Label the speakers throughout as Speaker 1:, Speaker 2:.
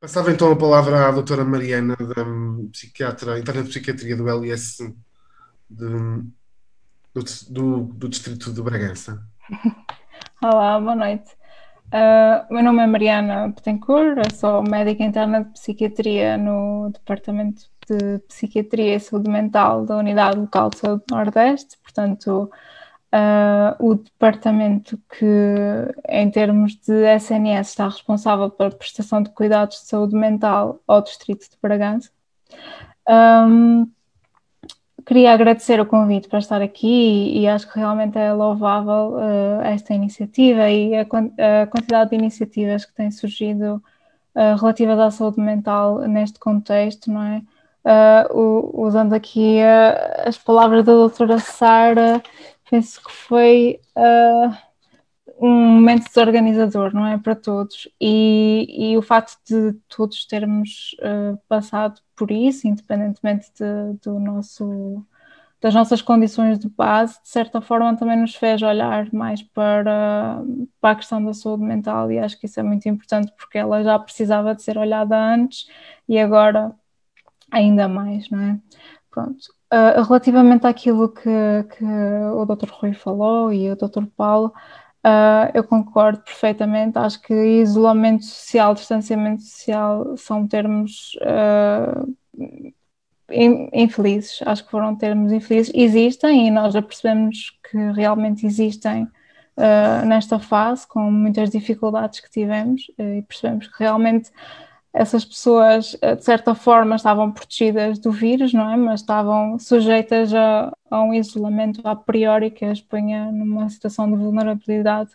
Speaker 1: Passava então a palavra à doutora Mariana, da psiquiatra, interna de psiquiatria do LIS de, do, do, do, Distrito de Bragança.
Speaker 2: Olá, boa noite. Uh, meu nome é Mariana Betancourt, sou médica interna de psiquiatria no Departamento de Psiquiatria e Saúde Mental da Unidade Local de Saúde Nordeste, portanto, uh, o departamento que, em termos de SNS, está responsável pela prestação de cuidados de saúde mental ao Distrito de Bragança. Um, queria agradecer o convite para estar aqui e, e acho que realmente é louvável uh, esta iniciativa e a, a, quantidade de iniciativas que têm surgido uh, relativas à saúde mental neste contexto, não é? Usando aqui as palavras da doutora Sara, penso que foi uh, um momento desorganizador, não é? Para todos. E, e o facto de todos termos uh, passado por isso, independentemente de, do nosso, das nossas condições de base, de certa forma também nos fez olhar mais para, para a questão da saúde mental e acho que isso é muito importante porque ela já precisava de ser olhada antes e agora ainda mais, não é? Pronto. Uh, relativamente àquilo que, que, o Dr. Rui falou e o Dr. Paulo, uh, eu concordo perfeitamente. Acho que isolamento social, distanciamento social são termos uh, infelizes. Acho que foram termos infelizes. Existem e nós já percebemos que realmente existem nesta fase, com muitas dificuldades que tivemos, e percebemos que realmente essas pessoas, eh, de certa forma, estavam protegidas do vírus, não é? Mas estavam sujeitas a, a um isolamento a priori que as punha numa situação de vulnerabilidade,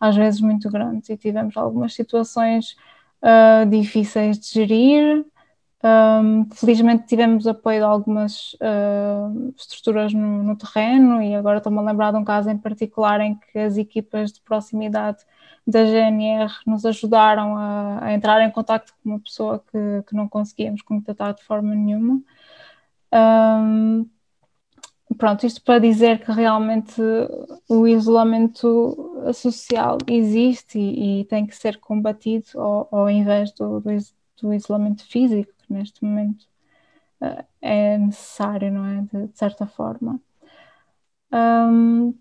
Speaker 2: às vezes muito grande. E tivemos algumas situações uh, difíceis de gerir. Um, felizmente tivemos apoio de algumas uh, estruturas no, no, terreno e agora estou-me a lembrar de um caso em particular em que as equipas de proximidade da GNR nos ajudaram a, a entrar em contato com uma pessoa que, que não conseguíamos contatar de forma nenhuma. Um, pronto, isto para dizer que realmente o isolamento social existe e, e tem que ser combatido ao, ao invés do, do, do, isolamento físico, neste momento uh, é necessário, não é? De, de certa forma. Um,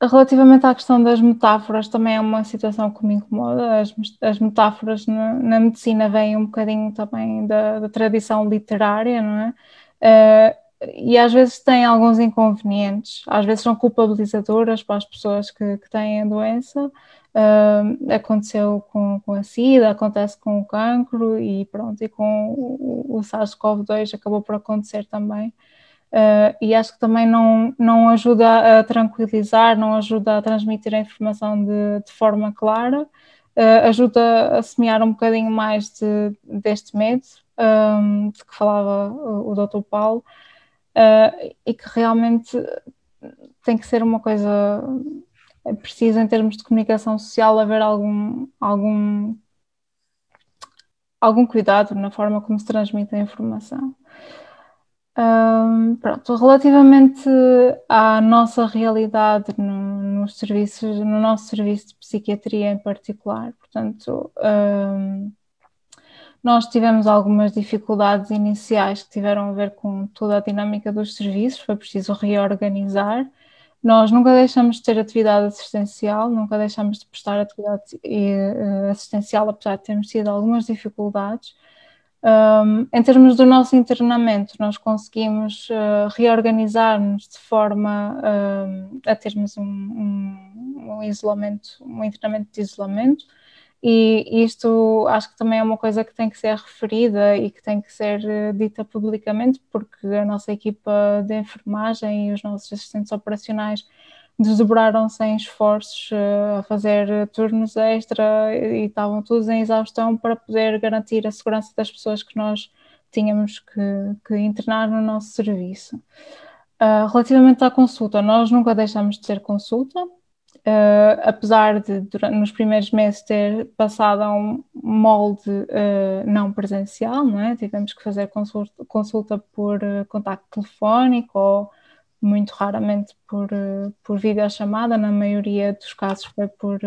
Speaker 2: Relativamente à questão das metáforas, também é uma situação que me incomoda. As, as metáforas na, na, medicina vêm um bocadinho também da, da tradição literária, não é? Uh, e às vezes têm alguns inconvenientes, às vezes são culpabilizadoras para as pessoas que, que têm a doença. Uh, aconteceu com, com a SIDA, acontece com o cancro e pronto, e com o, o SARS-CoV-2 acabou por acontecer também. Uh, e acho que também não, não ajuda a tranquilizar, não ajuda a transmitir a informação de, de forma clara, uh, ajuda a semear um bocadinho mais de, deste medo um, de que falava o, o. Paulo, uh, e que realmente tem que ser uma coisa é preciso em termos de comunicação social haver algum, algum, algum cuidado na forma como se transmite a informação. Um, pronto, relativamente à nossa realidade no, nos serviços, no nosso serviço de psiquiatria em particular, portanto, um, nós tivemos algumas dificuldades iniciais que tiveram a ver com toda a dinâmica dos serviços, foi preciso reorganizar. Nós nunca deixamos de ter atividade assistencial, nunca deixamos de prestar atividade uh, assistencial, apesar de termos tido algumas dificuldades. Um, em termos do nosso internamento, nós conseguimos uh, reorganizar-nos de forma uh, a termos um, um, um, isolamento, um internamento de isolamento, e isto acho que também é uma coisa que tem que ser referida e que tem que ser uh, dita publicamente, porque a nossa equipa de enfermagem e os nossos assistentes operacionais desdobraram-se em esforços uh, a fazer turnos extra e estavam todos em exaustão para poder garantir a segurança das pessoas que nós tínhamos que, que internar no nosso serviço. Uh, relativamente à consulta, nós nunca deixamos de ter consulta, uh, apesar de durante, nos primeiros meses ter passado a um molde uh, não presencial, não é? tivemos que fazer consulta, consulta por contacto telefónico ou muito raramente por, eh, por videochamada, na maioria dos casos foi por,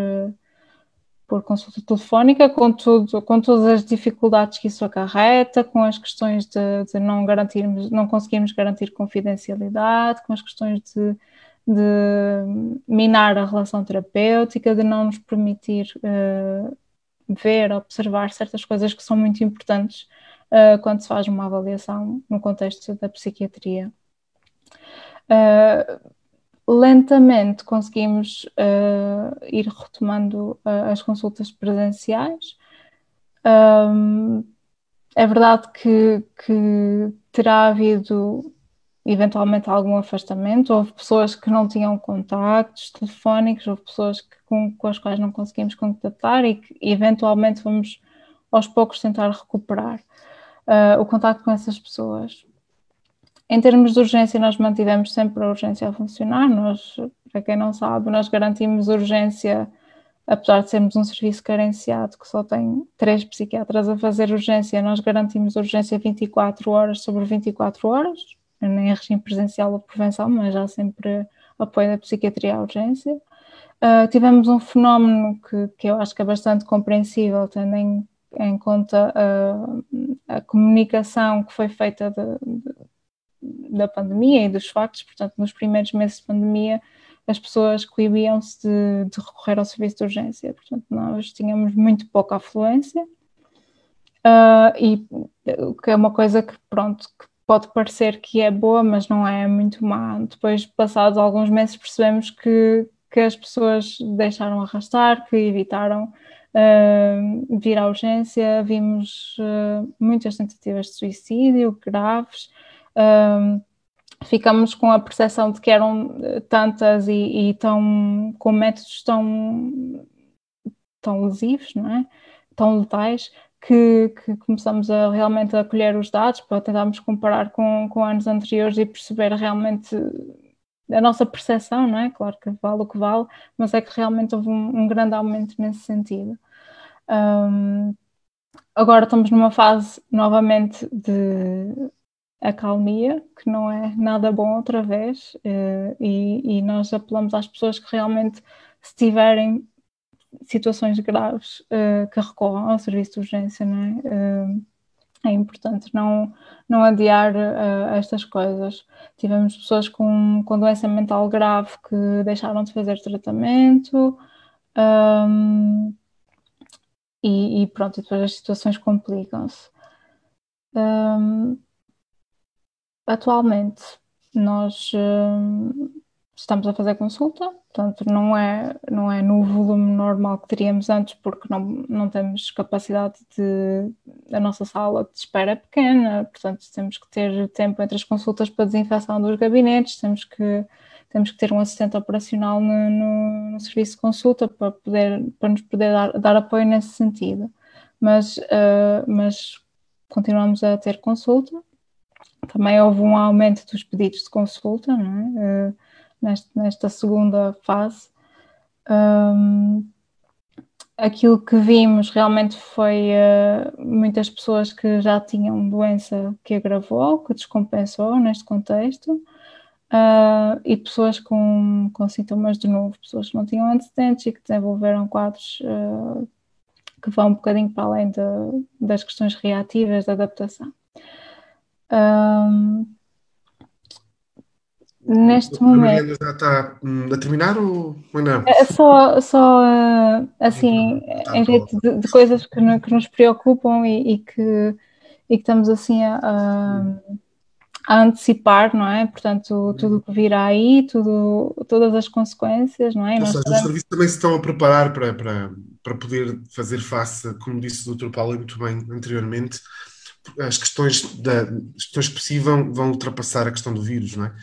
Speaker 2: por consulta telefónica, com, tudo, com todas as dificuldades que isso acarreta, com as questões de, de não garantirmos, não conseguirmos garantir confidencialidade, com as questões de, de minar a relação terapêutica, de não nos permitir uh, ver, observar certas coisas que são muito importantes uh, quando se faz uma avaliação no contexto da psiquiatria. Uh, lentamente conseguimos ir retomando as consultas presenciais. Um, é verdade que, que, terá havido eventualmente algum afastamento, houve pessoas que não tinham contactos telefónicos, houve pessoas que, com, com, as quais não conseguimos contactar e que eventualmente vamos aos poucos tentar recuperar uh, o contacto com essas pessoas. Em termos de urgência, nós mantivemos sempre a urgência a funcionar. Nós, para quem não sabe, nós garantimos urgência, apesar de sermos um serviço carenciado que só tem três psiquiatras a fazer urgência, nós garantimos urgência 24 horas sobre 24 horas, nem em regime presencial ou prevenção, mas há sempre apoio da psiquiatria à urgência. Uh, tivemos um fenómeno que, que eu acho que é bastante compreensível, tendo em, em conta uh, a comunicação que foi feita de, de da pandemia e dos factos, portanto, nos primeiros meses de pandemia, as pessoas coibiam-se de, de, recorrer ao serviço de urgência, portanto, nós tínhamos muito pouca afluência, uh, e que é uma coisa que, pronto, que pode parecer que é boa, mas não é muito má. Depois, passados alguns meses, percebemos que, que as pessoas deixaram arrastar, que evitaram uh, vir à urgência, vimos uh, muitas tentativas de suicídio graves, um, ficamos com a percepção de que eram eh, tantas e, e tão, com métodos tão, tão lesivos, não é? tão letais, que, que, começamos a realmente a colher os dados para tentarmos comparar com, com anos anteriores e perceber realmente a nossa percepção, não é? Claro que vale o que vale, mas é que realmente houve um, um grande aumento nesse sentido. Um, agora estamos numa fase novamente de acalmia, que não é nada bom outra vez, uh, e, e, nós apelamos às pessoas que realmente, se tiverem situações graves, uh, que recorram ao serviço de urgência, não é? Uh, é importante não, não adiar estas coisas. Tivemos pessoas com, com doença mental grave que deixaram de fazer tratamento. Um, e, e, pronto, e depois as situações complicam-se. Um, Atualmente, nós uh, estamos a fazer consulta, portanto, não é, não é no volume normal que teríamos antes, porque não, não temos capacidade de. A nossa sala de espera é pequena, portanto, temos que ter tempo entre as consultas para desinfecção dos gabinetes, temos que temos que ter um assistente operacional no, no, no, serviço de consulta para, poder, para nos poder dar, dar apoio nesse sentido. Mas, uh, mas continuamos a ter consulta também houve um aumento dos pedidos de consulta é? uh, nesta, nesta, segunda fase. Um, aquilo que vimos realmente foi uh, muitas pessoas que já tinham doença que agravou, que descompensou neste contexto, uh, e pessoas com, com sintomas de novo, pessoas que não tinham antecedentes e que desenvolveram quadros uh, que vão um bocadinho para além de, das questões reativas da adaptação. Um, neste momento.
Speaker 1: já está hum, a terminar ou não?
Speaker 2: É só, só ah, assim, tá em jeito de, de, coisas que, que, nos preocupam e, e, que, e que estamos assim a, a, antecipar, não é? Portanto, tudo o que virá aí, tudo, todas as consequências, não é?
Speaker 1: Ou seja, os serviços também se estão a preparar para, para, para poder fazer face, como disse o Dr. Paulo muito bem anteriormente, as questões, da, as questões que vão, vão ultrapassar a questão do vírus, não é?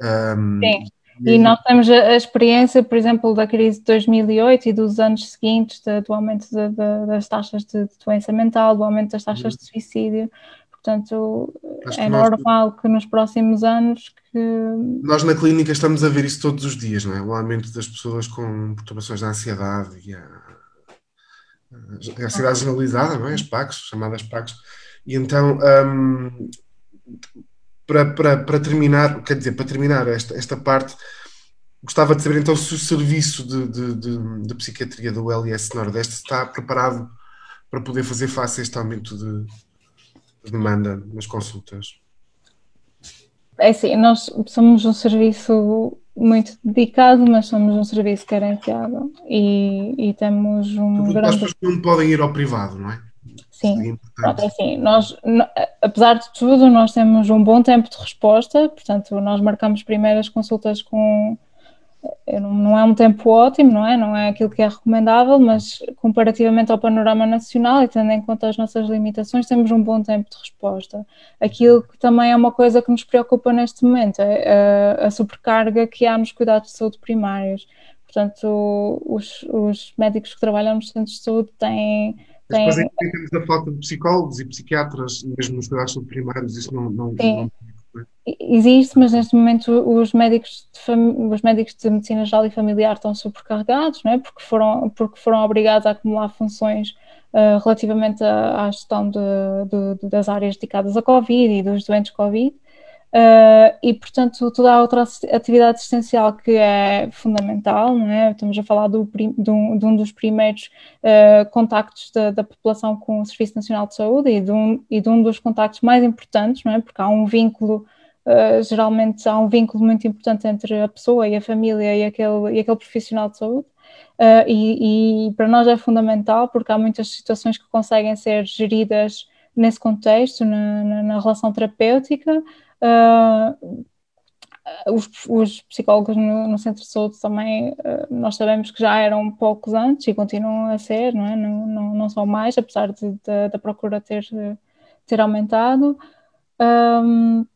Speaker 2: Um, Sim. E nós temos a, experiência, por exemplo, da crise de 2008 e dos anos seguintes, de, do aumento de, de, das taxas de, doença mental, do aumento das taxas de suicídio. Portanto, Acho é normal que nos próximos anos que...
Speaker 1: Nós na clínica estamos a ver isso todos os dias, não é? O aumento das pessoas com perturbações da ansiedade e a, a ansiedade generalizada, não é? As PACs, chamadas PACs e então, um, para, para, para terminar, quer dizer, para terminar esta, esta parte, gostava de saber então se o serviço de, de, de, de psiquiatria do LS Nordeste está preparado para poder fazer face a este aumento de, de demanda nas consultas.
Speaker 2: É assim, nós somos um serviço muito dedicado, mas somos um serviço carenciado e, e temos um
Speaker 1: Tudo
Speaker 2: grande...
Speaker 1: As pessoas não podem ir ao privado, não é?
Speaker 2: Sim, pronto, é assim, nós, apesar de tudo, nós temos um bom tempo de resposta, portanto, nós marcamos primeiras consultas com não é um tempo ótimo, não é? Não é aquilo que é recomendável, mas comparativamente ao panorama nacional e tendo em conta as nossas limitações, temos um bom tempo de resposta. Aquilo que também é uma coisa que nos preocupa neste momento é a, a sobrecarga que há nos cuidados de saúde primários. Portanto, os, os médicos que trabalham nos centros de saúde têm
Speaker 1: tem... Mas depois temos a falta de psicólogos e psiquiatras, mesmo nos cuidados primários, isso não, não,
Speaker 2: Sim. não... Existe, mas neste momento os médicos, de fam... os médicos de medicina geral e familiar estão sobrecarregados, não é? porque, foram, porque foram obrigados a acumular funções uh, relativamente à, à gestão de, de, das áreas dedicadas a Covid e dos doentes Covid. Uh, e, portanto, toda a outra atividade essencial que é fundamental, não é? estamos a falar do, de, um, de, um, dos primeiros uh, contactos da, da, população com o Serviço Nacional de Saúde e de, um, e de um dos contactos mais importantes, não é? porque há um vínculo, uh, geralmente há um vínculo muito importante entre a pessoa e a família e aquele, e aquele profissional de saúde. E, e para nós é fundamental porque há muitas situações que conseguem ser geridas nesse contexto, na, na, na relação terapêutica, Uh, os, os, psicólogos no, no, centro de saúde também, uh, nós sabemos que já eram poucos antes e continuam a ser, não é? Não, não, não são mais, apesar de, de, da procura ter, ter aumentado. Um,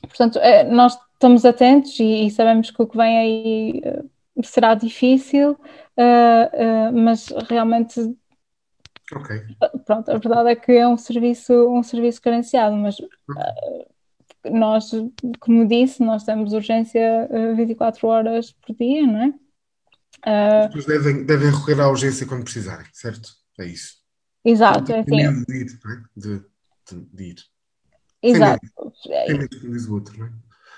Speaker 2: portanto, é, nós estamos atentos e, e, sabemos que o que vem aí uh, será difícil, mas realmente
Speaker 1: Okay.
Speaker 2: Pronto, a verdade é que é um serviço, um serviço carenciado, mas uh, nós, como disse, nós temos urgência 24 eh, horas por dia, não é?
Speaker 1: As pessoas devem, devem recorrer à urgência quando precisarem, certo? É isso.
Speaker 2: Exato, é assim.
Speaker 1: De ir, é? de, de, de ir.
Speaker 2: Exato.
Speaker 1: Tem medo que diz o outro, não é?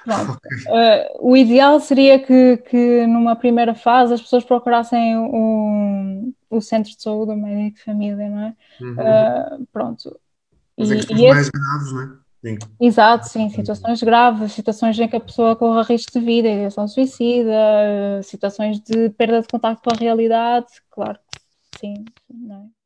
Speaker 2: Uh, o ideal seria que, que numa primeira fase as pessoas procurassem o, o centro de saúde, o médico de família, não é? Uhum. Uh, pronto.
Speaker 1: Mas é e, e mais esse... graves, não é?
Speaker 2: Sim. Exato, sim, situações graves, situações em que a pessoa corre risco de vida, ideação suicida, situações de perda de contato com a realidade, claro que sim, não é?